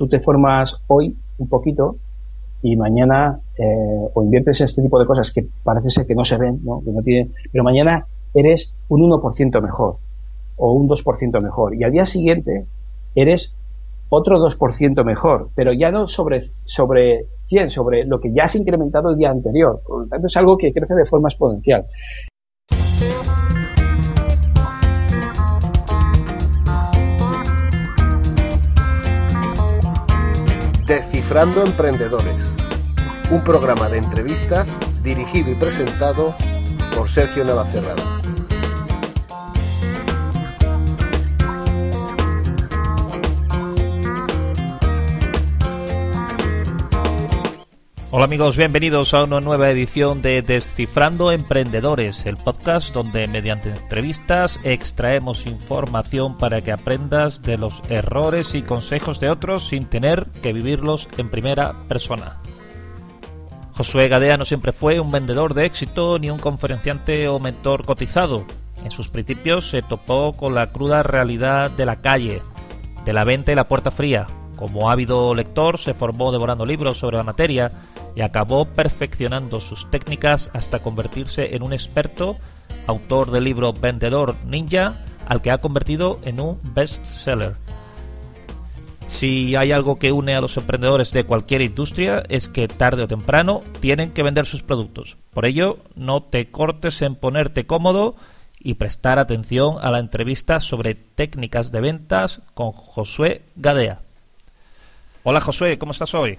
tú te formas hoy un poquito y mañana eh, o inviertes en este tipo de cosas que parece ser que no se ven, ¿no? que no tienen, pero mañana eres un 1% mejor o un 2% mejor y al día siguiente eres otro 2% mejor, pero ya no sobre, sobre 100, sobre lo que ya has incrementado el día anterior. Por lo tanto, es algo que crece de forma exponencial. Emprendedores, un programa de entrevistas dirigido y presentado por Sergio Navacerrada. Hola amigos, bienvenidos a una nueva edición de Descifrando Emprendedores, el podcast donde mediante entrevistas extraemos información para que aprendas de los errores y consejos de otros sin tener que vivirlos en primera persona. Josué Gadea no siempre fue un vendedor de éxito ni un conferenciante o mentor cotizado. En sus principios se topó con la cruda realidad de la calle, de la venta y la puerta fría. Como ávido lector se formó devorando libros sobre la materia y acabó perfeccionando sus técnicas hasta convertirse en un experto, autor del libro Vendedor Ninja, al que ha convertido en un bestseller. Si hay algo que une a los emprendedores de cualquier industria es que tarde o temprano tienen que vender sus productos. Por ello, no te cortes en ponerte cómodo y prestar atención a la entrevista sobre técnicas de ventas con Josué Gadea. Hola Josué, ¿cómo estás hoy?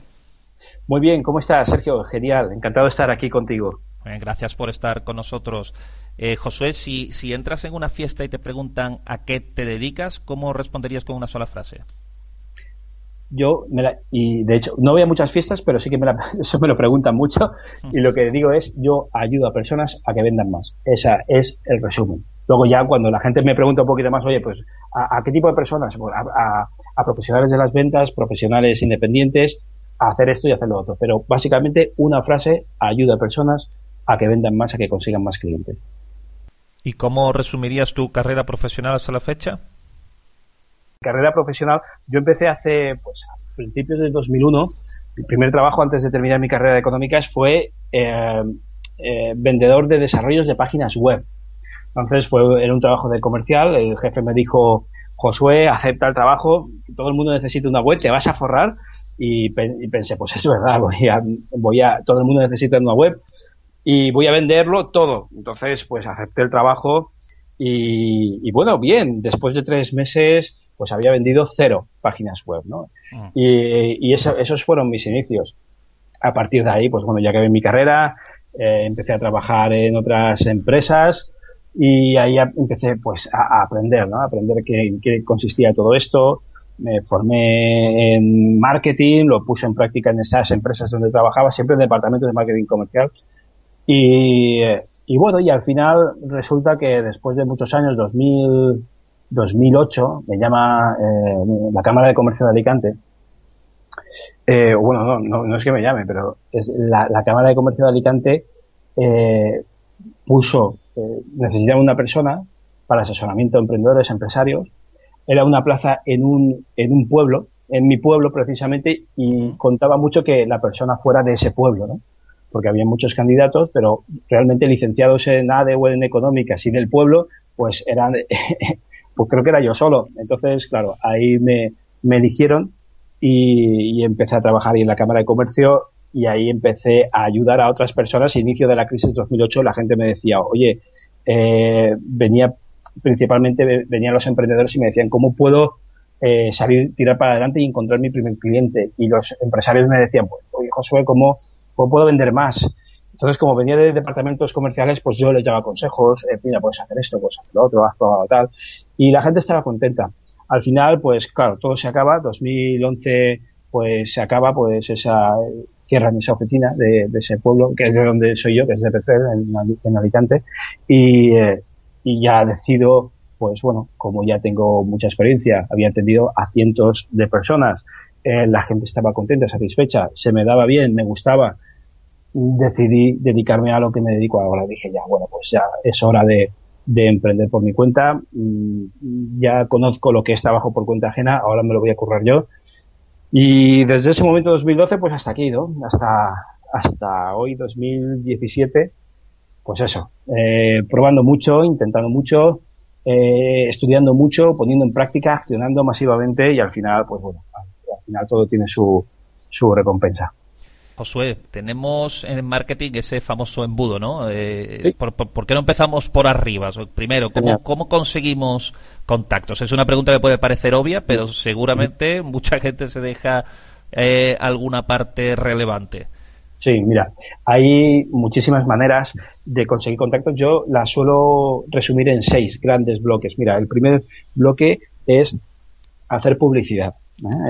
Muy bien, ¿cómo estás, Sergio? Genial, encantado de estar aquí contigo. gracias por estar con nosotros. Eh, Josué, si, si entras en una fiesta y te preguntan a qué te dedicas, ¿cómo responderías con una sola frase? Yo, me la, y de hecho, no voy a muchas fiestas, pero sí que me la, eso me lo preguntan mucho. Y lo que digo es, yo ayudo a personas a que vendan más. Esa es el resumen. Luego ya cuando la gente me pregunta un poquito más, oye, pues, ¿a, qué tipo de personas? Pues a profesionales de las ventas, profesionales independientes, hacer esto y hacer lo otro. Pero básicamente una frase ayuda a personas a que vendan más, a que consigan más clientes. ¿Y cómo resumirías tu carrera profesional hasta la fecha? Carrera profesional, yo empecé hace, pues, a principios de 2001. Mi primer trabajo antes de terminar mi carrera de económicas fue eh, eh, vendedor de desarrollos de páginas web. Entonces fue era un trabajo de comercial. El jefe me dijo, Josué, acepta el trabajo. Todo el mundo necesita una web, te vas a forrar y, pensé, pues es verdad, voy a, voy a, todo el mundo necesita una web y voy a venderlo todo. Entonces, pues acepté el trabajo y, bueno, bien, después de tres meses, pues había vendido cero páginas web, ¿no? Ah. Y, esos fueron mis inicios. A partir de ahí, pues bueno, ya acabé mi carrera, eh, empecé a trabajar en otras empresas y ahí empecé pues a, aprender, ¿no? A aprender qué, qué consistía todo esto, me formé en marketing, lo puse en práctica en esas empresas donde trabajaba, siempre en departamentos de marketing comercial. Y, y bueno, y al final resulta que después de muchos años, 2000, 2008, me llama eh, la Cámara de Comercio de Alicante. Eh, bueno, no, no, es que me llame, pero es la, la Cámara de Comercio de Alicante eh, puso, eh, necesitaba una persona para asesoramiento de emprendedores, empresarios, era una plaza en un, en un pueblo, en mi pueblo precisamente, y contaba mucho que la persona fuera de ese pueblo, ¿no? Porque había muchos candidatos, pero realmente licenciados en ADE o en económicas y del pueblo, pues eran, pues creo que era yo solo. Entonces, claro, ahí me, me eligieron y, empecé a trabajar ahí en la Cámara de Comercio y ahí empecé a ayudar a otras personas. Inicio de la crisis 2008, la gente me decía, oye, eh, venía principalmente venían los emprendedores y me decían, ¿cómo puedo eh, salir, tirar para adelante y encontrar mi primer cliente? Y los empresarios me decían, pues, oye, Josué, ¿cómo, puedo vender más? Entonces, como venía de departamentos comerciales, pues yo les daba consejos, eh, mira, puedes hacer esto, puedes hacer lo otro, haz tal. Y la gente estaba contenta. Al final, pues claro, todo se acaba. 2011, pues se acaba, pues esa, cierran esa oficina de, ese pueblo, que es de donde soy yo, que es de Pecer, en, en Alicante. Y, eh, y ya decido, pues bueno, como ya tengo mucha experiencia, había atendido a cientos de personas, eh, la gente estaba contenta, satisfecha, se me daba bien, me gustaba, decidí dedicarme a lo que me dedico ahora. Dije ya, bueno, pues ya es hora de, de emprender por mi cuenta, mm, ya conozco lo que es trabajo por cuenta ajena, ahora me lo voy a currar yo. Y desde ese momento 2012 pues hasta aquí, ¿no? Hasta, hasta hoy 2017, pues eso, eh, probando mucho, intentando mucho, eh, estudiando mucho, poniendo en práctica, accionando masivamente y al final, pues bueno, al final todo tiene su, su recompensa. Josué, tenemos en marketing ese famoso embudo, ¿no? Eh, ¿por, qué no empezamos por arriba? Primero, ¿cómo, conseguimos contactos? Es una pregunta que puede parecer obvia, pero seguramente mucha gente se deja eh, alguna parte relevante. Sí, mira, hay muchísimas maneras de conseguir contactos. Yo las suelo resumir en seis grandes bloques. Mira, el primer bloque es hacer publicidad.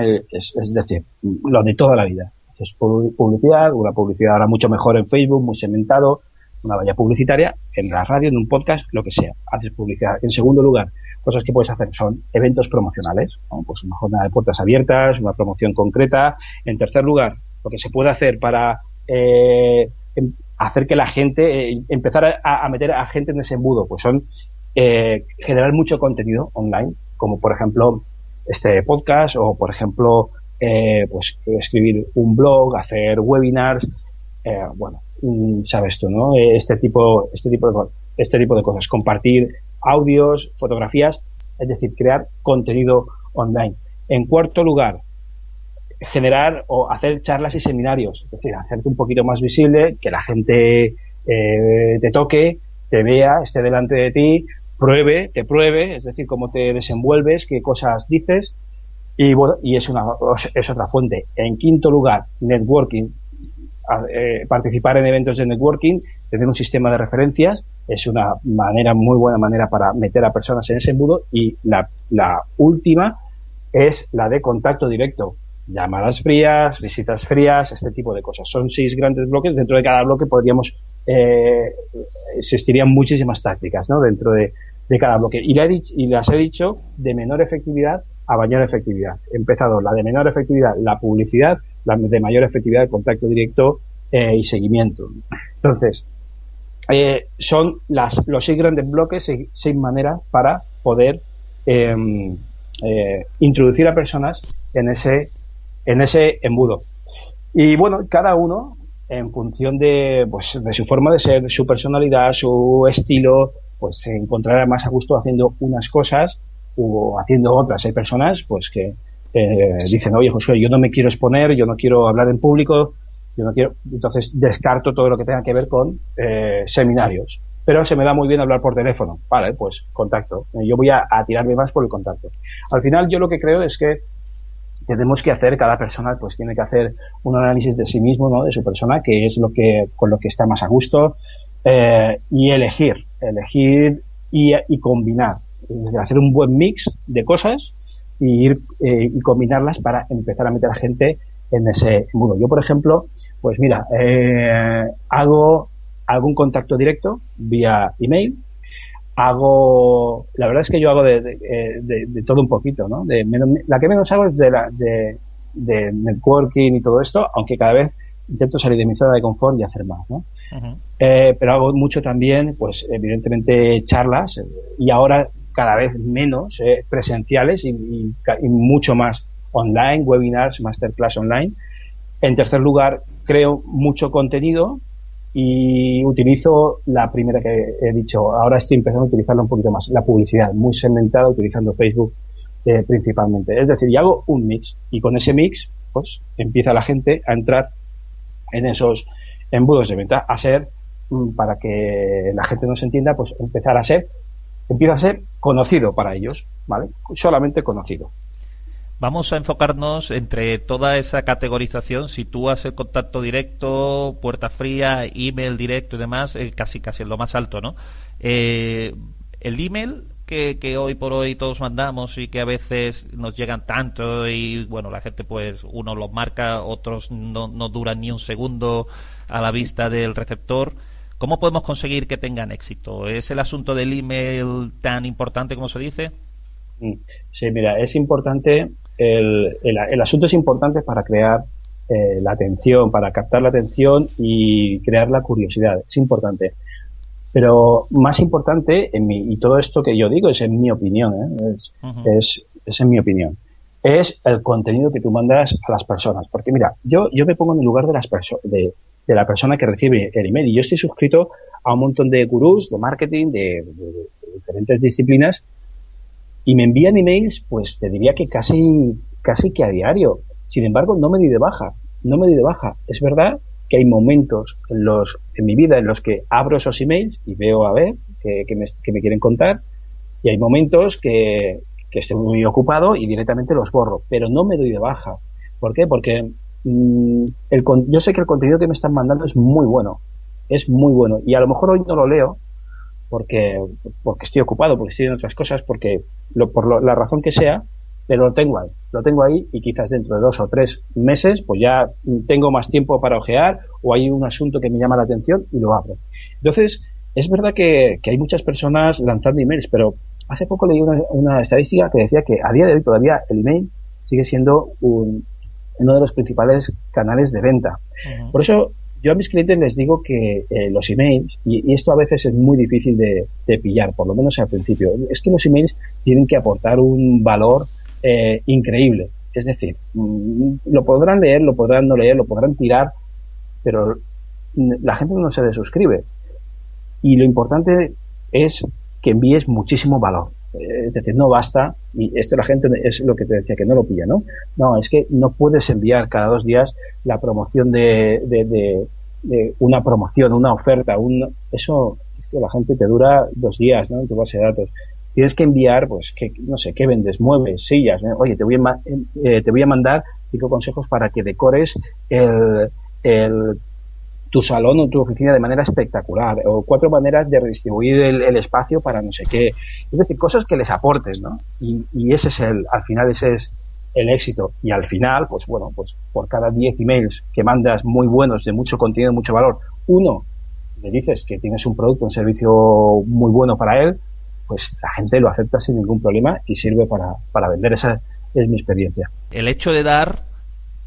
¿eh? Es, es decir, lo de toda la vida es publicidad, una publicidad ahora mucho mejor en Facebook, muy segmentado, una valla publicitaria, en la radio, en un podcast, lo que sea, haces publicidad. En segundo lugar, cosas que puedes hacer son eventos promocionales, pues una jornada de puertas abiertas, una promoción concreta. En tercer lugar, lo que se puede hacer para eh, em, hacer que la gente, eh, empezar a, meter a gente en ese embudo, pues son eh, generar mucho contenido online, como por ejemplo este podcast o por ejemplo eh, pues escribir un blog, hacer webinars, eh, bueno, mm, sabes tú, ¿no? Este tipo, este tipo de, este tipo de cosas, compartir audios, fotografías, es decir, crear contenido online. En cuarto lugar, generar o hacer charlas y seminarios, es decir, hacerte un poquito más visible, que la gente eh, te toque, te vea, esté delante de ti, pruebe, te pruebe, es decir, cómo te desenvuelves, qué cosas dices y bueno, y es, una, es otra fuente. En quinto lugar, networking. Eh, participar en eventos de networking, tener un sistema de referencias, es una manera, muy buena manera para meter a personas en ese embudo. Y la, la última es la de contacto directo. Llamadas frías, visitas frías, este tipo de cosas. Son seis grandes bloques. Dentro de cada bloque podríamos, eh, existirían muchísimas tácticas, ¿no? Dentro de, cada bloque. Y, y las he dicho de menor efectividad a mayor efectividad. He empezado la de menor efectividad, la publicidad, la de mayor efectividad, el contacto directo eh, y seguimiento. Entonces, eh, son las, los seis grandes bloques, seis, maneras para poder em, eh, introducir a personas en ese, en ese embudo. Y bueno, cada uno, en función de, pues, de su forma de ser, su personalidad, su estilo, pues se encontrará más a gusto haciendo unas cosas o haciendo otras. Hay personas pues que eh, dicen, oye Josué, yo no me quiero exponer, yo no quiero hablar en público, yo no quiero, entonces descarto todo lo que tenga que ver con eh, seminarios. Pero se me da muy bien hablar por teléfono. Vale, pues contacto. Yo voy a, tirarme más por el contacto. Al final yo lo que creo es que tenemos que hacer, cada persona pues tiene que hacer un análisis de sí mismo, ¿no? De su persona, que es lo que, con lo que está más a gusto, eh, y elegir, elegir y, y combinar hacer un buen mix de cosas y ir eh, y combinarlas para empezar a meter a gente en ese mundo. Yo, por ejemplo, pues mira, eh, hago algún contacto directo vía email, hago, la verdad es que yo hago de, de, todo un poquito, ¿no? De la que menos hago es de, la, de, networking y todo esto, aunque cada vez intento salir de mi zona de confort y hacer más, ¿no? Eh, pero hago mucho también, pues evidentemente charlas y ahora cada vez menos eh, presenciales y, mucho más online, webinars, masterclass online. En tercer lugar, creo mucho contenido y utilizo la primera que he dicho. Ahora estoy empezando a utilizarla un poquito más, la publicidad, muy segmentada, utilizando Facebook eh, principalmente. Es decir, y hago un mix y con ese mix, pues empieza la gente a entrar en esos embudos de venta, a ser, mm, para que la gente nos entienda, pues empezar a ser empieza a ser conocido para ellos, ¿vale? Solamente conocido. Vamos a enfocarnos entre toda esa categorización, si tú haces contacto directo, puerta fría, email directo y demás, eh, casi casi en lo más alto, ¿no? Eh, el email que, que, hoy por hoy todos mandamos y que a veces nos llegan tanto y bueno, la gente pues uno los marca, otros no, no duran ni un segundo a la vista del receptor. ¿Cómo podemos conseguir que tengan éxito? ¿Es el asunto del email tan importante como se dice? Sí, mira, es importante, el, el, asunto es importante para crear eh, la atención, para captar la atención y crear la curiosidad. Es importante. Pero más importante, en mi, y todo esto que yo digo es en mi opinión, ¿eh? es, es, es, en mi opinión. es el contenido que tú mandas a las personas. Porque mira, yo, yo me pongo en el lugar de, las de, de la persona que recibe el email y yo estoy suscrito a un montón de gurús de marketing, de, diferentes disciplinas y me envían emails, pues te diría que casi, casi que a diario. Sin embargo, no me di de baja, no me di de baja. Es verdad que hay momentos en los, en mi vida en los que abro esos emails y veo a ver que, me, me quieren contar y hay momentos que, que estoy muy ocupado y directamente los borro, pero no me doy de baja. ¿Por qué? Porque mm, el, yo sé que el contenido que me están mandando es muy bueno, es muy bueno y a lo mejor hoy no lo leo porque porque estoy ocupado, porque estoy en otras cosas, porque lo, por la razón que sea, pero lo tengo ahí, lo tengo ahí y quizás dentro de dos o tres meses pues ya tengo más tiempo para ojear o hay un asunto que me llama la atención y lo abro. Entonces, es verdad que, que hay muchas personas lanzando emails, pero hace poco leí una, estadística que decía que a día de hoy todavía el email sigue siendo un, uno de los principales canales de venta. Por eso yo a mis clientes les digo que eh, los emails, y, esto a veces es muy difícil de, pillar, por lo menos al principio, es que los emails tienen que aportar un valor eh, increíble. Es decir, mm, lo podrán leer, lo podrán no leer, lo podrán tirar, pero la gente no se desuscribe. Y lo importante es que envíes muchísimo valor. Eh, es decir, no basta, y esto la gente es lo que te decía, que no lo pilla, ¿no? No, es que no puedes enviar cada dos días la promoción de, de, una promoción, una oferta, un, eso es que la gente te dura dos días, ¿no? En tu base de datos. Tienes que enviar, pues, que, no sé, ¿qué vendes? Muebles, sillas, oye, te voy a, eh, te voy a mandar cinco consejos para que decores el, el tu salón o tu oficina de manera espectacular, o cuatro maneras de redistribuir el, espacio para no sé qué. Es decir, cosas que les aportes, ¿no? Y, ese es el, al final ese es el éxito. Y al final, pues bueno, pues por cada 10 emails que mandas muy buenos, de mucho contenido, mucho valor, uno le dices que tienes un producto, un servicio muy bueno para él, pues la gente lo acepta sin ningún problema y sirve para, para vender. Esa es mi experiencia. El hecho de dar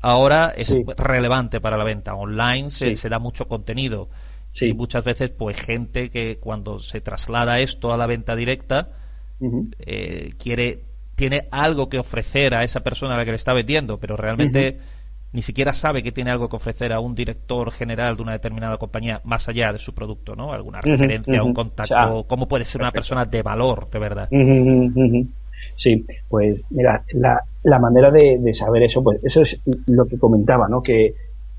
ahora es relevante para la venta. Online se, da mucho contenido. Y muchas veces, pues, gente que cuando se traslada esto a la venta directa, eh, quiere, tiene algo que ofrecer a esa persona a la que le está vendiendo, pero realmente ni siquiera sabe que tiene algo que ofrecer a un director general de una determinada compañía más allá de su producto, ¿no? Alguna referencia, un contacto, cómo puede ser una persona de valor, de verdad. Sí, pues mira, la, la manera de, saber eso, pues eso es lo que comentaba, ¿no? Que,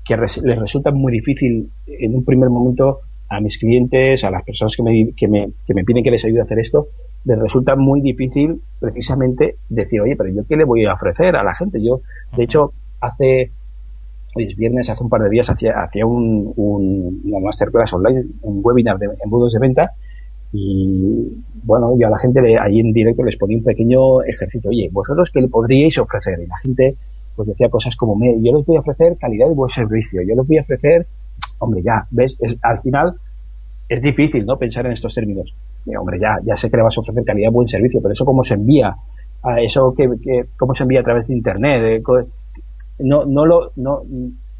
les resulta muy difícil en un primer momento a mis clientes, a las personas que me, que me, que me piden que les ayude a hacer esto, les resulta muy difícil precisamente decir, oye, pero yo qué le voy a ofrecer a la gente. Yo, de hecho, hace, hoy es viernes, hace un par de días hacía, hacía un, un, una masterclass online, un webinar de embudos de venta, y bueno, yo a la gente ahí en directo les ponía un pequeño ejercicio. Oye, ¿vosotros qué le podríais ofrecer? Y la gente pues decía cosas como, me, yo les voy a ofrecer calidad de buen servicio, yo les voy a ofrecer, hombre, ya, ¿ves? al final es difícil, ¿no? Pensar en estos términos. hombre, ya, ya sé que le vas a ofrecer calidad de buen servicio, pero eso cómo se envía, a eso que, cómo se envía a través de internet, eh, no, no lo, no,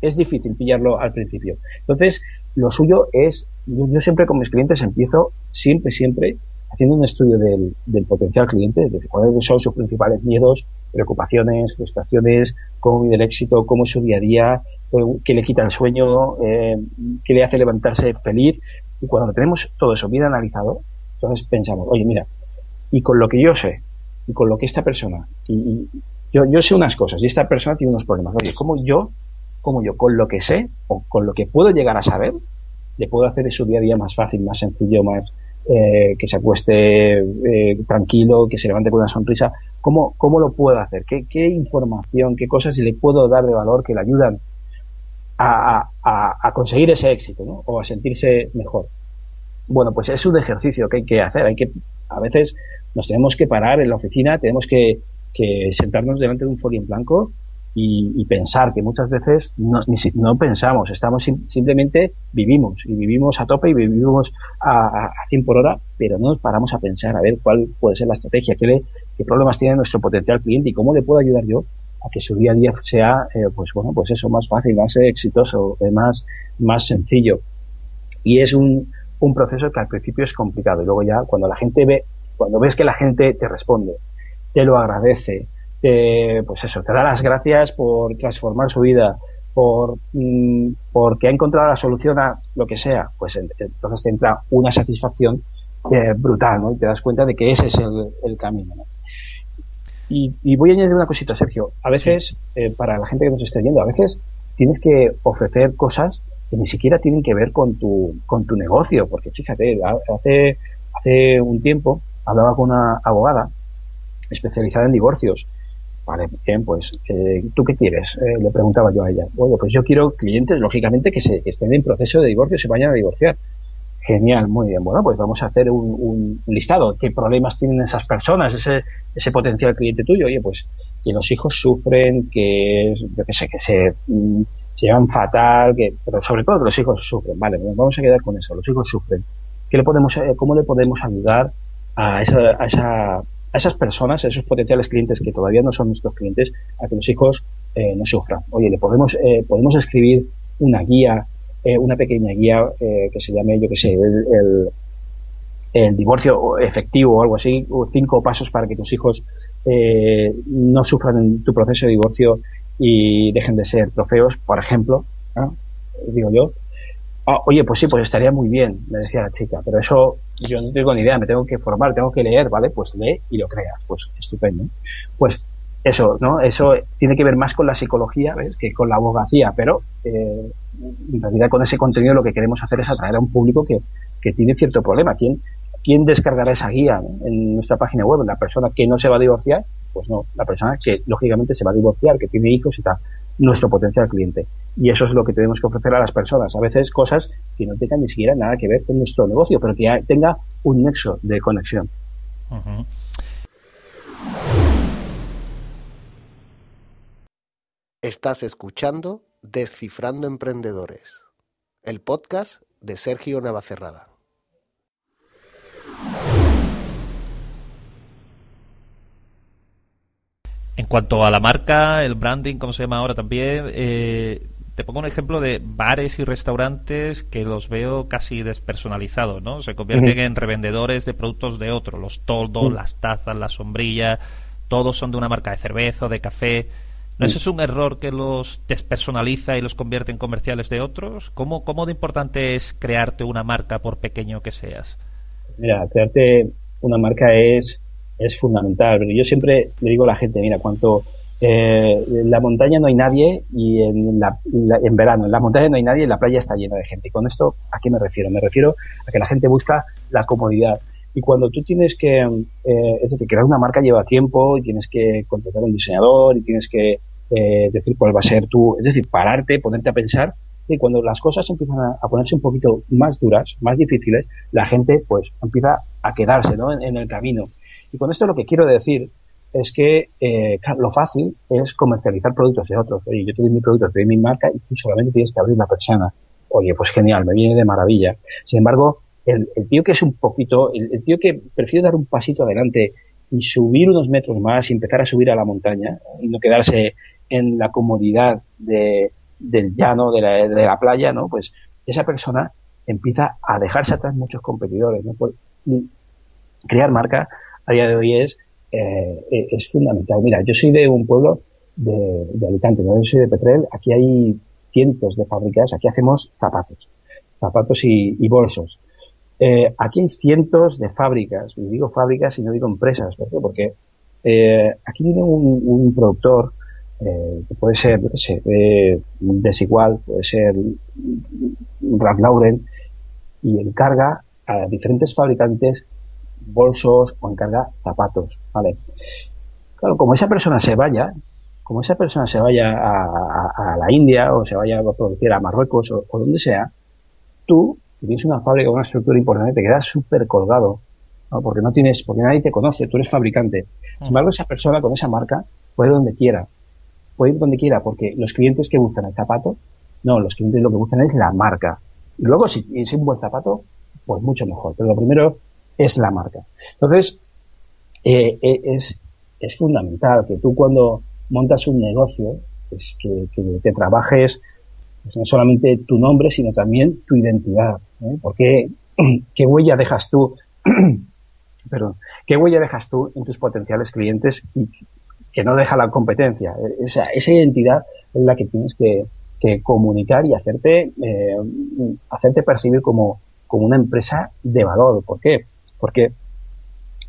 es difícil pillarlo al principio. Entonces, lo suyo es, yo siempre con mis clientes empiezo siempre, siempre haciendo un estudio del, potencial cliente, de cuáles son sus principales miedos, preocupaciones, frustraciones, cómo vive el éxito, cómo es su día a día, eh, qué le quita el sueño, eh, qué le hace levantarse feliz. Y cuando tenemos todo eso bien analizado, entonces pensamos, oye, mira, y con lo que yo sé, y con lo que esta persona, y, yo, yo sé unas cosas, y esta persona tiene unos problemas, oye, ¿cómo yo, cómo yo, con lo que sé, o con lo que puedo llegar a saber, le puedo hacer de su día a día más fácil, más sencillo, más, eh, que se acueste eh, tranquilo, que se levante con una sonrisa. ¿Cómo, cómo lo puedo hacer? ¿Qué, ¿Qué, información, qué cosas le puedo dar de valor que le ayudan a, a, conseguir ese éxito ¿no? o a sentirse mejor? Bueno, pues es un ejercicio que hay que hacer. Hay que, a veces nos tenemos que parar en la oficina, tenemos que sentarnos delante de un folio en blanco y, pensar que muchas veces no, no pensamos, estamos simplemente vivimos y vivimos a tope y vivimos a, a, 100 por hora, pero no nos paramos a pensar a ver cuál puede ser la estrategia, qué, qué problemas tiene nuestro potencial cliente y cómo le puedo ayudar yo a que su día a día sea, eh, pues bueno, pues eso, más fácil, más exitoso, eh, más, más sencillo. Y es un, un proceso que al principio es complicado y luego ya cuando la gente ve, cuando ves que la gente te responde, te lo agradece, pues eso, te da las gracias por transformar su vida, por mm, porque ha encontrado la solución a lo que sea, pues entonces te entra una satisfacción eh, brutal, ¿no? Y te das cuenta de que ese es el, camino, Y, voy a añadir una cosita, Sergio. A veces, eh, para la gente que nos esté viendo, a veces tienes que ofrecer cosas que ni siquiera tienen que ver con tu, con tu negocio, porque fíjate, hace, hace un tiempo hablaba con una abogada especializada en divorcios. Vale, bien, pues, eh, ¿tú qué quieres? le preguntaba yo a ella. Bueno, pues yo quiero clientes, lógicamente, que, se, que estén en proceso de divorcio, se vayan a divorciar. Genial, muy bien. Bueno, pues vamos a hacer un, listado. ¿Qué problemas tienen esas personas, ese, ese potencial cliente tuyo? Oye, pues que los hijos sufren, que, yo qué sé, que se, mm, se llevan fatal, que, pero sobre todo que los hijos sufren. Vale, vamos a quedar con eso. Los hijos sufren. ¿Qué le podemos, eh, ¿Cómo le podemos ayudar a, esa, a, esa, a esas personas, a esos potenciales clientes que todavía no son nuestros clientes, a que los hijos eh, no sufran? Oye, le podemos, eh, podemos escribir una guía eh, una pequeña guía eh, que se llame, yo que sé, el, el, divorcio efectivo o algo así, cinco pasos para que tus hijos eh, no sufran en tu proceso de divorcio y dejen de ser trofeos, por ejemplo, digo yo. Ah, oye, pues sí, pues estaría muy bien, me decía la chica, pero eso yo no tengo ni idea, me tengo que formar, tengo que leer, ¿vale? Pues lee y lo creas, pues estupendo. Pues eso, ¿no? Eso tiene que ver más con la psicología ¿ves? que con la abogacía, pero eh, en realidad con ese contenido lo que queremos hacer es atraer a un público que, que tiene cierto problema. ¿Quién, ¿Quién descargará esa guía en nuestra página web? ¿La persona que no se va a divorciar? Pues no, la persona que lógicamente se va a divorciar, que tiene hijos y tal, nuestro potencial cliente. Y eso es lo que tenemos que ofrecer a las personas. A veces cosas que no tengan ni siquiera nada que ver con nuestro negocio, pero que tenga un nexo de conexión. Estás escuchando Descifrando Emprendedores, el podcast de Sergio Navacerrada. En cuanto a la marca, el branding, como se llama ahora también, eh, te pongo un ejemplo de bares y restaurantes que los veo casi despersonalizados, ¿no? Se convierten en revendedores de productos de otro, los toldos, las tazas, la sombrilla, todos son de una marca de cerveza o de café. ¿No ese es un error que los despersonaliza y los convierte en comerciales de otros? ¿Cómo, ¿Cómo de importante es crearte una marca por pequeño que seas? Mira, crearte una marca es, es fundamental. Yo siempre le digo a la gente, mira, cuanto eh, en la montaña no hay nadie y en, la, en verano en la montaña no hay nadie y en la playa está llena de gente. Y con esto, ¿a qué me refiero? Me refiero a que la gente busca la comodidad. Y cuando tú tienes que, eh, es decir, crear una marca lleva tiempo y tienes que contratar a un diseñador y tienes que eh, decir cuál va a ser tu, es decir, pararte, ponerte a pensar y cuando las cosas empiezan a, ponerse un poquito más duras, más difíciles, la gente pues empieza a quedarse ¿no? en, el camino. Y con esto lo que quiero decir es que eh, lo fácil es comercializar productos de otros. Oye, yo te doy mi producto, te doy mi marca y tú solamente tienes que abrir la persona. Oye, pues genial, me viene de maravilla. Sin embargo, el, tío que es un poquito, el, tío que prefiere dar un pasito adelante y subir unos metros más y empezar a subir a la montaña y no quedarse en la comodidad de, del llano, de la, de la playa, ¿no? Pues esa persona empieza a dejarse atrás muchos competidores, ¿no? Pues, crear marca a día de hoy es, eh, es fundamental. Mira, yo soy de un pueblo de, de Alicante, ¿no? Yo soy de Petrel, aquí hay cientos de fábricas, aquí hacemos zapatos, zapatos y, bolsos. Eh, aquí hay cientos de fábricas, y digo fábricas y no digo empresas, ¿por? Porque eh, aquí viene un, productor eh, que puede ser, qué sé, desigual, puede ser Ralph Lauren, y encarga a diferentes fabricantes bolsos o encarga zapatos, ¿vale? Claro, como esa persona se vaya, como esa persona se vaya a, la India o se vaya a producir a Marruecos o, o donde sea, tú tienes una fábrica, una estructura importante, te quedas súper colgado, ¿no? porque no tienes, porque nadie te conoce, tú eres fabricante. Sin embargo, esa persona con esa marca puede ir donde quiera, puede ir donde quiera, porque los clientes que buscan el zapato, no, los clientes lo que buscan es la marca. Y luego, si es un buen zapato, pues mucho mejor. Pero lo primero es la marca. Entonces, eh, eh, es, es fundamental que tú cuando montas un negocio, pues que, trabajes pues no solamente tu nombre, sino también tu identidad. ¿eh? Porque, ¿qué huella dejas tú? perdón, ¿qué huella dejas tú en tus potenciales clientes y que no deja la competencia. Esa, esa identidad es la que tienes que, que comunicar y hacerte, hacerte percibir como, como una empresa de valor. ¿Por qué? Porque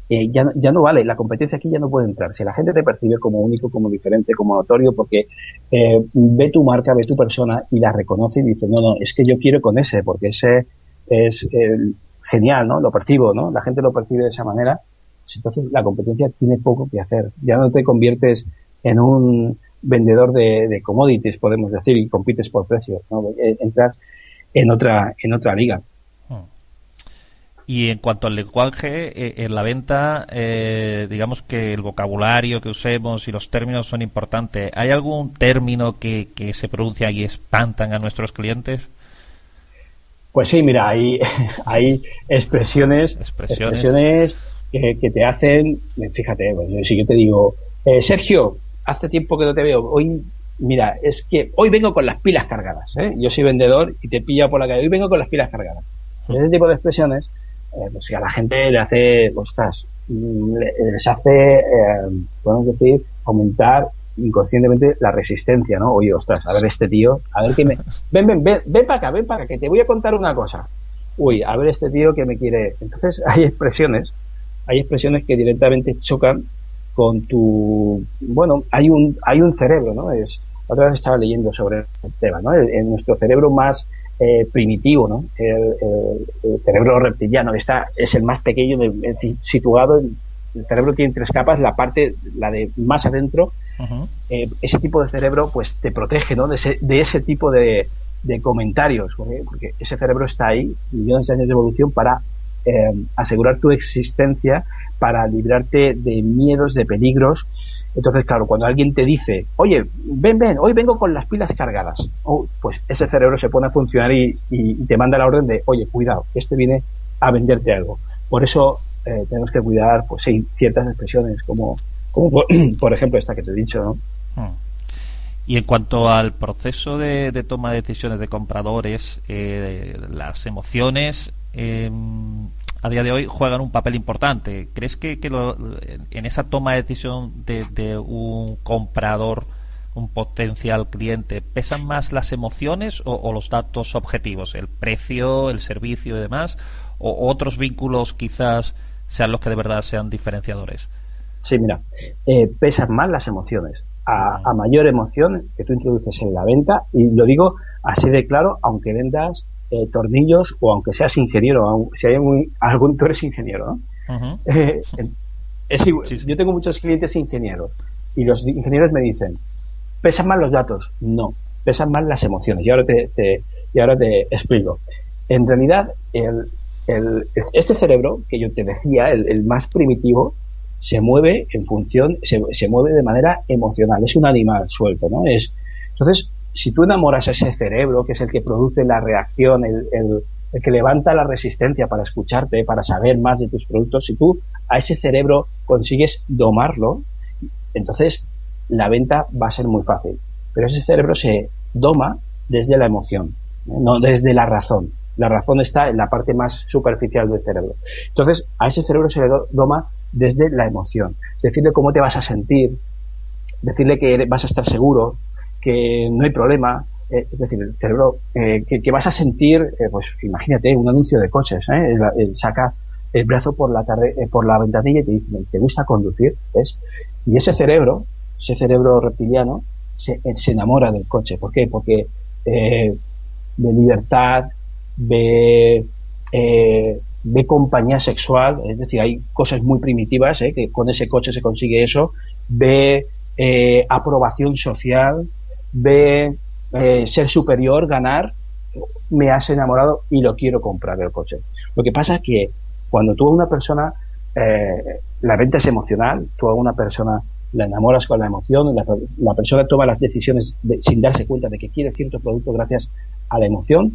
eh, ya, ya no vale, la competencia aquí ya no puede entrar. Si la gente te percibe como único, como diferente, como notorio, porque eh, ve tu marca, ve tu persona y la reconoce y dice, no, no, es que yo quiero con ese, porque ese es genial, ¿no? Lo percibo, ¿no? La gente lo percibe de esa manera. Entonces la competencia tiene poco que hacer. Ya no te conviertes en un vendedor de, commodities, podemos decir, y compites por precios, ¿no? Eh, entras en otra, en otra liga. Y en cuanto al lenguaje, eh, en la venta, eh, digamos que el vocabulario que usemos y los términos son importantes. ¿Hay algún término que, se pronuncia y espantan a nuestros clientes? Pues sí, mira, hay, hay expresiones, expresiones, que, te hacen, fíjate, pues, si yo te digo, Sergio, hace tiempo que no te veo, hoy mira, es que hoy vengo con las pilas cargadas. ¿eh? Yo soy vendedor y te pilla por la calle. Hoy vengo con las pilas cargadas. Ese tipo de expresiones, eh, pues a la gente le hace, ostras, mm, les hace, eh, podemos decir, aumentar inconscientemente la resistencia, ¿no? Oye, ostras, a ver este tío, a ver qué me... Ven, ven, ven, ven para acá, ven para acá, que te voy a contar una cosa. Uy, a ver este tío que me quiere... Entonces hay expresiones, hay expresiones que directamente chocan con tu bueno hay un hay un cerebro no es otra vez estaba leyendo sobre el tema no en nuestro cerebro más eh, primitivo no el, cerebro reptiliano está es el más pequeño situado el cerebro tiene tres capas la parte la de más adentro eh, ese tipo de cerebro pues te protege no de ese, de ese tipo de, de comentarios porque ese cerebro está ahí millones de años de evolución para eh, asegurar tu existencia para librarte de miedos, de peligros. Entonces, claro, cuando alguien te dice, oye, ven, ven, hoy vengo con las pilas cargadas, oh, pues ese cerebro se pone a funcionar y, te manda la orden de, oye, cuidado, este viene a venderte algo. Por eso eh, tenemos que cuidar, pues sí, ciertas expresiones, como, como por, ejemplo esta que te he dicho, ¿no? Hmm. Y en cuanto al proceso de, toma de decisiones de compradores, eh, las emociones, eh, a día de hoy juegan un papel importante. ¿Crees que, en esa toma de decisión de, un comprador, un potencial cliente, pesan más las emociones o, los datos objetivos, el precio, el servicio y demás, o otros vínculos quizás sean los que de verdad sean diferenciadores? Sí, mira, eh, pesan más las emociones. A, a, mayor emoción que tú introduces en la venta, y lo digo así de claro, aunque vendas eh, tornillos o aunque seas ingeniero, si hay algún, tú eres ingeniero, ¿no? Eh, yo tengo muchos clientes ingenieros y los ingenieros me dicen, ¿pesan más los datos? No, pesan más las emociones. Y ahora te, y ahora te explico. En realidad, el, este cerebro que yo te decía, el, más primitivo, se mueve en función, se, se, mueve de manera emocional, es un animal suelto, ¿no? Es, entonces, si tú enamoras a ese cerebro, que es el que produce la reacción, el, que levanta la resistencia para escucharte, para saber más de tus productos, si tú a ese cerebro consigues domarlo, entonces la venta va a ser muy fácil. Pero ese cerebro se doma desde la emoción, ¿eh? no desde la razón. La razón está en la parte más superficial del cerebro. Entonces, a ese cerebro se le doma desde la emoción. Decirle cómo te vas a sentir, decirle que vas a estar seguro, que no hay problema. Eh, es decir, el cerebro, eh, que, vas a sentir, eh, pues imagínate, un anuncio de coches, saca el brazo por la, por la ventanilla y te dice, ¿te gusta conducir? ¿Ves? Y ese cerebro, ese cerebro reptiliano, se, se enamora del coche. ¿Por qué? Porque ve libertad, ve, ve compañía sexual, es decir, hay cosas muy primitivas, que con ese coche se consigue eso, ve aprobación social, ve eh, ser superior, ganar, me has enamorado y lo quiero comprar el coche. Lo que pasa es que cuando tú a una persona, eh, la venta es emocional, tú a una persona la enamoras con la emoción, la, persona toma las decisiones sin darse cuenta de que quiere cierto producto gracias a la emoción.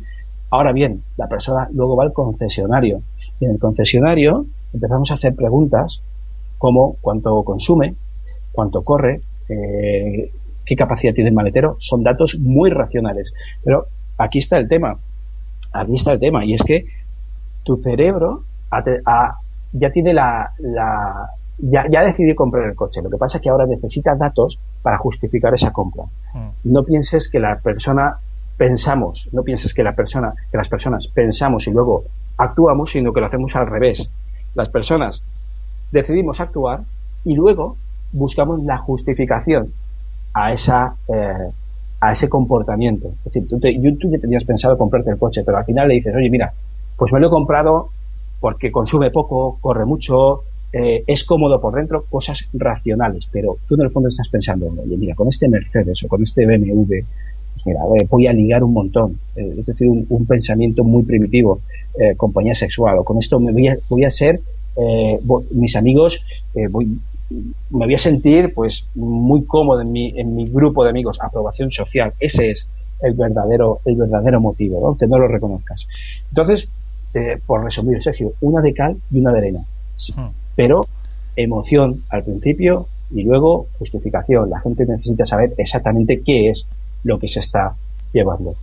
Ahora bien, la persona luego va al concesionario y en el concesionario empezamos a hacer preguntas como cuánto consume, cuánto corre, eh, qué capacidad tiene el maletero, son datos muy racionales. Pero aquí está el tema, aquí está el tema, y es que tu cerebro ya tiene la, ya, ya decidí comprar el coche. Lo que pasa es que ahora necesita datos para justificar esa compra. Mm. No pienses que la persona pensamos, no pienses que la persona, que las personas pensamos y luego actuamos, sino que lo hacemos al revés. Las personas decidimos actuar y luego buscamos la justificación a esa eh, a ese comportamiento. Es decir, tú, te, tú tenías pensado comprarte el coche, pero al final le dices, oye, mira, pues me lo he comprado porque consume poco, corre mucho, eh, es cómodo por dentro, cosas racionales, pero tú en el fondo estás pensando, oye, mira, con este Mercedes o con este BMW, pues mira, voy a ligar un montón, eh, es decir, un, pensamiento muy primitivo, eh, compañía sexual, o con esto me voy a, voy a ser, mis amigos, voy, me voy a sentir pues muy cómodo en mi, en mi grupo de amigos, aprobación social, ese es el verdadero, el verdadero motivo, ¿no? que no lo reconozcas. Entonces, por resumir, Sergio, una de cal y una de arena. Hmm pero emoción al principio y luego justificación. La gente necesita saber exactamente qué es lo que se está llevando.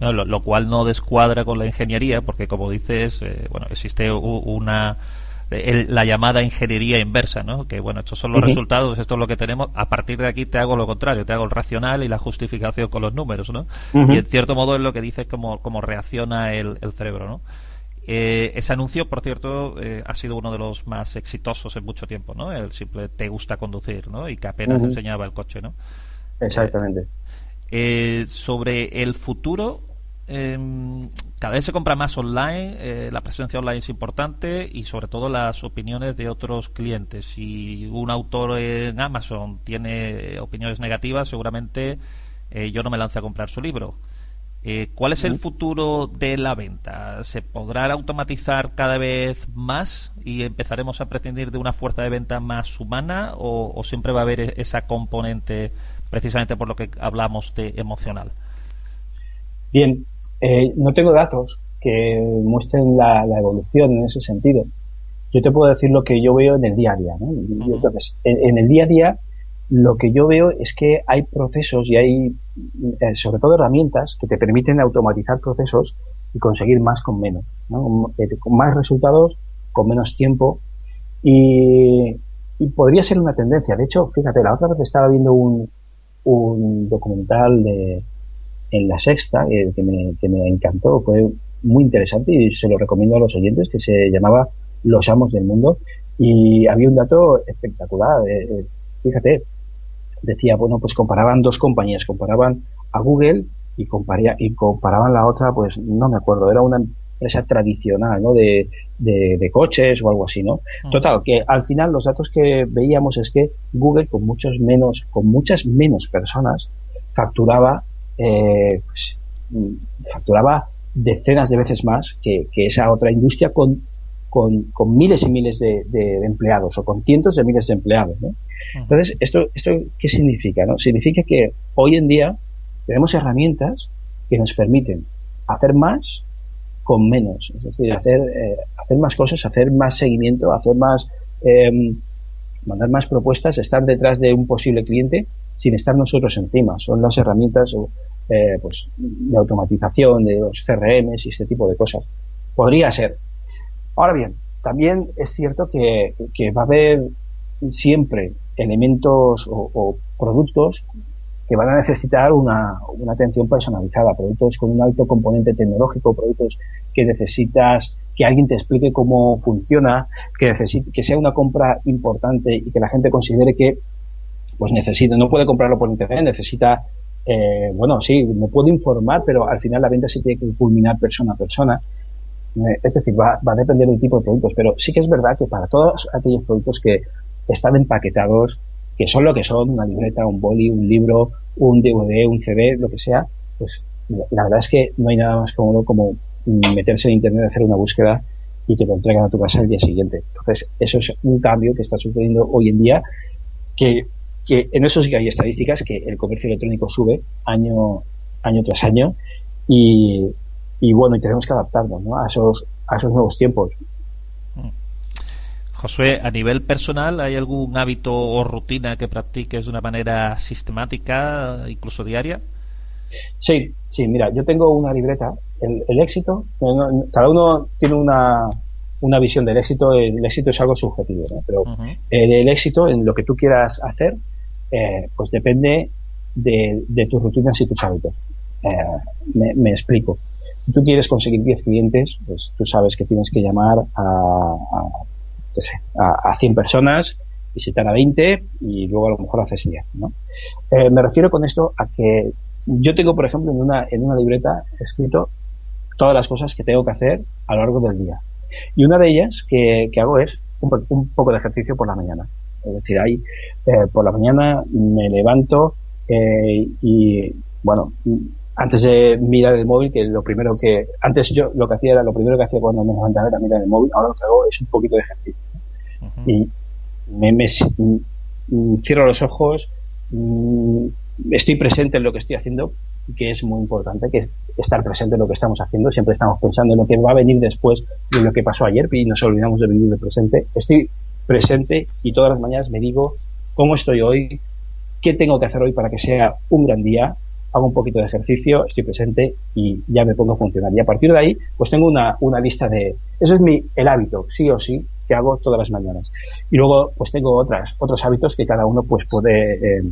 lo, cual no descuadra con la ingeniería, porque como dices, eh, bueno, existe una la llamada ingeniería inversa, ¿no? Que bueno, estos son los resultados, esto es lo que tenemos. A partir de aquí te hago lo contrario, te hago el racional y la justificación con los números, ¿no? Y en cierto modo es lo que dices cómo, cómo reacciona el, el cerebro, ¿no? Eh, ese anuncio, por cierto, eh, ha sido uno de los más exitosos en mucho tiempo, ¿no? El simple te gusta conducir, ¿no? Y que apenas enseñaba el coche, ¿no? Exactamente. Eh, sobre el futuro, em, cada vez se compra más online, la presencia online es importante y sobre todo las opiniones de otros clientes. Si un autor en Amazon tiene opiniones negativas, seguramente yo no me lance a comprar su libro. Eh, ¿Cuál es el futuro de la venta? ¿Se podrá automatizar cada vez más y empezaremos a prescindir de una fuerza de venta más humana o, siempre va a haber e-, esa componente precisamente por lo que hablamos de emocional? Bien, eh, no tengo datos que muestren la, evolución en ese sentido. Yo te puedo decir lo que yo veo en el día a día. Entonces, en el día a día lo que yo veo es que hay procesos y hay, eh, sobre todo, herramientas que te permiten automatizar procesos y conseguir más con menos, eh, con más resultados, con menos tiempo. Y, podría ser una tendencia. De hecho, fíjate, la otra vez estaba viendo un, un documental de, en La Sexta eh, que, me, que me encantó, fue muy interesante y se lo recomiendo a los oyentes, que se llamaba Los Amos del Mundo. Y había un dato espectacular. fíjate, decía, bueno, pues comparaban dos compañías, comparaban a Google y, comparía, y comparaban la otra, pues no me acuerdo, era una empresa tradicional, ¿no? De, de, coches o algo así, ¿no? Mm. Total, que al final los datos que veíamos es que Google con muchos menos, con muchas menos personas facturaba, eh, pues, facturaba decenas de veces más que, que esa otra industria con con, miles y miles de, empleados o con cientos de miles de empleados. ¿no? Entonces, ¿esto, ¿esto qué significa? No? Significa que hoy en día tenemos herramientas que nos permiten hacer más con menos, es decir, hacer, eh, hacer más cosas, hacer más seguimiento, hacer más, em, mandar más propuestas, estar detrás de un posible cliente sin estar nosotros encima. Son las herramientas eh, pues, de automatización, de los CRMs y este tipo de cosas. Podría ser, Ahora bien, también es cierto que, va a haber siempre elementos o, productos que van a necesitar una, atención personalizada, productos con un alto componente tecnológico, productos que necesitas que alguien te explique cómo funciona, que que sea una compra importante y que la gente considere que pues necesita, no puede comprarlo por internet, necesita, eh, bueno, sí, me puedo informar, pero al final la venta se tiene que culminar persona a persona es decir, va, va, a depender del tipo de productos, pero sí que es verdad que para todos aquellos productos que están empaquetados, que son lo que son, una libreta, un boli, un libro, un DVD, un CD, lo que sea, pues la verdad es que no hay nada más cómodo como meterse en internet, hacer una búsqueda y que te entreguen a tu casa el día siguiente. Entonces, eso es un cambio que está sucediendo hoy en día, que, que en eso sí que hay estadísticas, que el comercio electrónico sube año, año tras año y, y bueno, y tenemos que adaptarnos a, esos, a esos nuevos tiempos. Mm. Josué, a nivel personal, ¿hay algún hábito o rutina que practiques de una manera sistemática, incluso diaria? Sí, sí, mira, yo tengo una libreta. El, éxito, cada uno tiene una, una visión del éxito, el éxito es algo subjetivo, ¿no? pero el, éxito en lo que tú quieras hacer, eh, pues depende de, tus rutinas y tus hábitos. Eh, me, explico. Si tú quieres conseguir 10 clientes, pues tú sabes que tienes que llamar a, a, a, a 100 personas, visitar a 20 y luego a lo mejor haces 10. ¿no? Eh, me refiero con esto a que yo tengo, por ejemplo, en una, en una libreta escrito todas las cosas que tengo que hacer a lo largo del día. Y una de ellas que, hago es un, poco de ejercicio por la mañana. Es decir, ahí eh, por la mañana me levanto eh, y, bueno, antes de mirar el móvil, que lo primero que, antes yo lo que hacía era, lo primero que hacía cuando me levantaba era mirar el móvil, ahora lo que hago es un poquito de ejercicio. Y me, me, cierro los ojos, mm, estoy presente en lo que estoy haciendo, que es muy importante, que es estar presente en lo que estamos haciendo. Siempre estamos pensando en lo que va a venir después de lo que pasó ayer y nos olvidamos de vivir el presente. Estoy presente y todas las mañanas me digo cómo estoy hoy, qué tengo que hacer hoy para que sea un gran día. Hago un poquito de ejercicio, estoy presente y ya me pongo a funcionar. Y a partir de ahí, pues tengo una, una lista de... Eso es mi, el hábito, sí o sí, que hago todas las mañanas. Y luego, pues tengo otras, otros hábitos que cada uno pues puede, eh,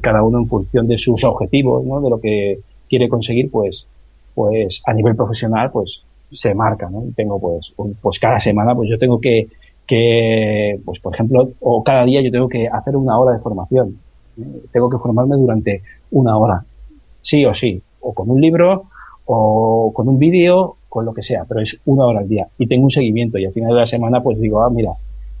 cada uno en función de sus objetivos, ¿no? De lo que quiere conseguir, pues, pues a nivel profesional, pues se marca, ¿no? Tengo pues, pues cada semana, pues yo tengo que, que, pues por ejemplo, o cada día yo tengo que hacer una hora de formación. ¿eh? Tengo que formarme durante una hora, sí o sí, o con un libro, o con un vídeo, con lo que sea, pero es una hora al día y tengo un seguimiento y al final de la semana pues digo, ah, mira,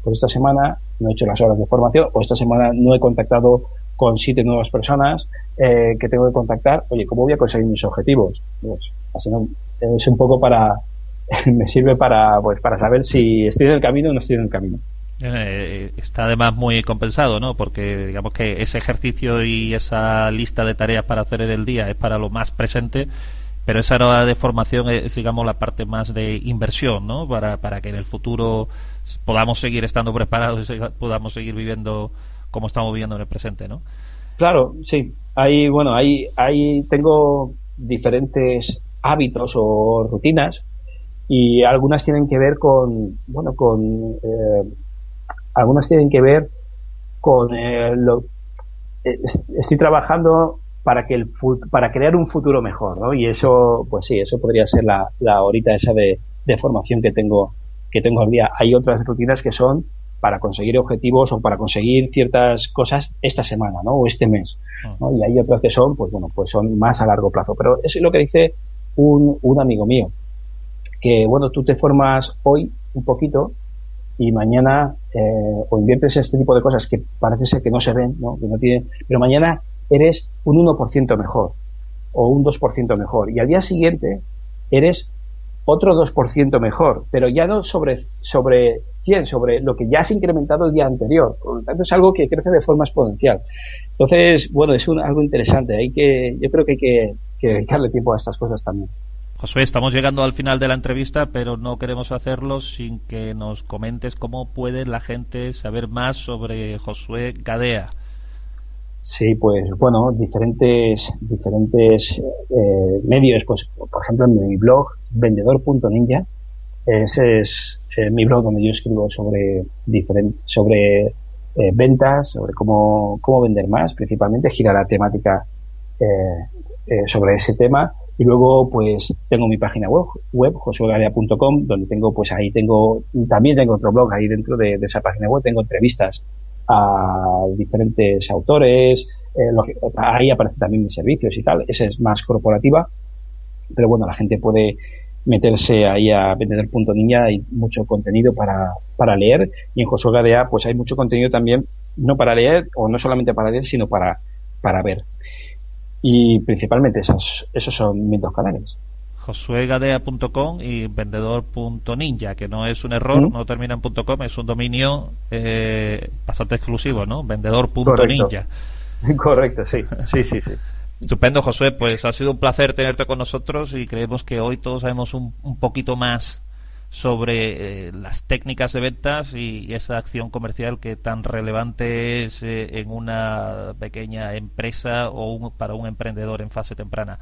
pues esta semana no he hecho las horas de formación o esta semana no he contactado con siete nuevas personas eh, que tengo que contactar, oye, ¿cómo voy a conseguir mis objetivos? Pues, así no, es un poco para, me sirve para, pues, para saber si estoy en el camino o no estoy en el camino. Eh, está además muy compensado, ¿no? Porque digamos que ese ejercicio y esa lista de tareas para hacer en el día es para lo más presente pero esa hora de formación es, digamos, la parte más de inversión, ¿no? Para, para que en el futuro podamos seguir estando preparados y podamos seguir viviendo como estamos viviendo en el presente, ¿no? Claro, sí. Ahí, bueno, ahí, ahí tengo diferentes hábitos o rutinas y algunas tienen que ver con, bueno, con, eh, algunas tienen que ver con eh, lo, eh, estoy trabajando para que el para crear un futuro mejor, ¿no? Y eso, pues sí, eso podría ser la, la horita esa de, de formación que tengo que tengo al día. Hay otras rutinas que son para conseguir objetivos o para conseguir ciertas cosas esta semana, ¿no? O este mes, ¿no? Ah. Y hay otras que son, pues bueno, pues son más a largo plazo. Pero eso es lo que dice un, un amigo mío, que bueno, tú te formas hoy un poquito y mañana eh, o inviertes este tipo de cosas que parece ser que no se ven, ¿no? Que no tienen, pero mañana eres un 1% mejor o un 2% mejor. Y al día siguiente eres otro 2% mejor, pero ya no sobre, sobre 100, sobre lo que ya has incrementado el día anterior. Por lo tanto, es algo que crece de forma exponencial. Entonces, bueno, es algo interesante. Hay que, yo creo que hay que, que dedicarle tiempo a estas cosas también. Josué, estamos llegando al final de la entrevista, pero no queremos hacerlo sin que nos comentes cómo puede la gente saber más sobre Josué Gadea. Sí, pues bueno, diferentes, diferentes eh, medios, pues por ejemplo en mi blog vendedor.ninja, ese es eh, mi blog donde yo escribo sobre sobre eh, ventas, sobre cómo, cómo vender más, principalmente gira la temática sobre ese tema y luego pues tengo mi página web, web donde tengo pues ahí tengo también tengo otro blog ahí dentro de esa página web. Tengo entrevistas a diferentes autores, eh, ahí aparecen también mis servicios y tal, esa es más corporativa, pero bueno, la gente puede meterse ahí a vendedor.ninja, hay mucho contenido para, para leer. Y en Josué Gadea pues hay mucho contenido también, no para leer o no solamente para leer, sino para, para ver. Y principalmente esos, esos son mis dos canales josuegadea.com y vendedor.ninja, que no es un error, no termina en .com, es un dominio eh, bastante exclusivo, ¿no? Vendedor.ninja. Correcto. Correcto, sí, sí, sí, sí. Estupendo, Josué. Pues ha sido un placer tenerte con nosotros y creemos que hoy todos sabemos un, poquito más sobre eh, las técnicas de ventas y, esa acción comercial que tan relevante es eh, en una pequeña empresa o para un emprendedor en fase temprana.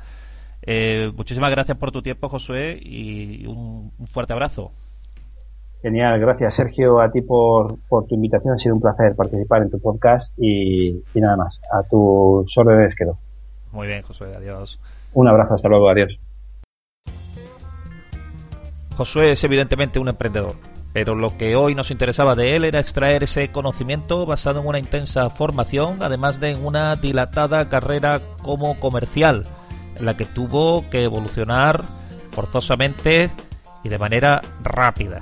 Eh, muchísimas gracias por tu tiempo, Josué, y un, fuerte abrazo. Genial, gracias Sergio a ti por, por tu invitación, ha sido un placer participar en tu podcast y, y nada más, a tus órdenes quedo. Muy bien, Josué, adiós. Un abrazo, hasta luego, adiós. Josué es evidentemente un emprendedor, pero lo que hoy nos interesaba de él era extraer ese conocimiento basado en una intensa formación, además de una dilatada carrera como comercial, en la que tuvo que evolucionar forzosamente y de manera rápida.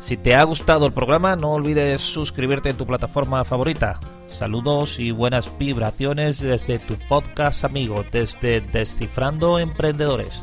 Si te ha gustado el programa, no olvides suscribirte en tu plataforma favorita. Saludos y buenas vibraciones desde tu podcast amigo, desde Descifrando Emprendedores.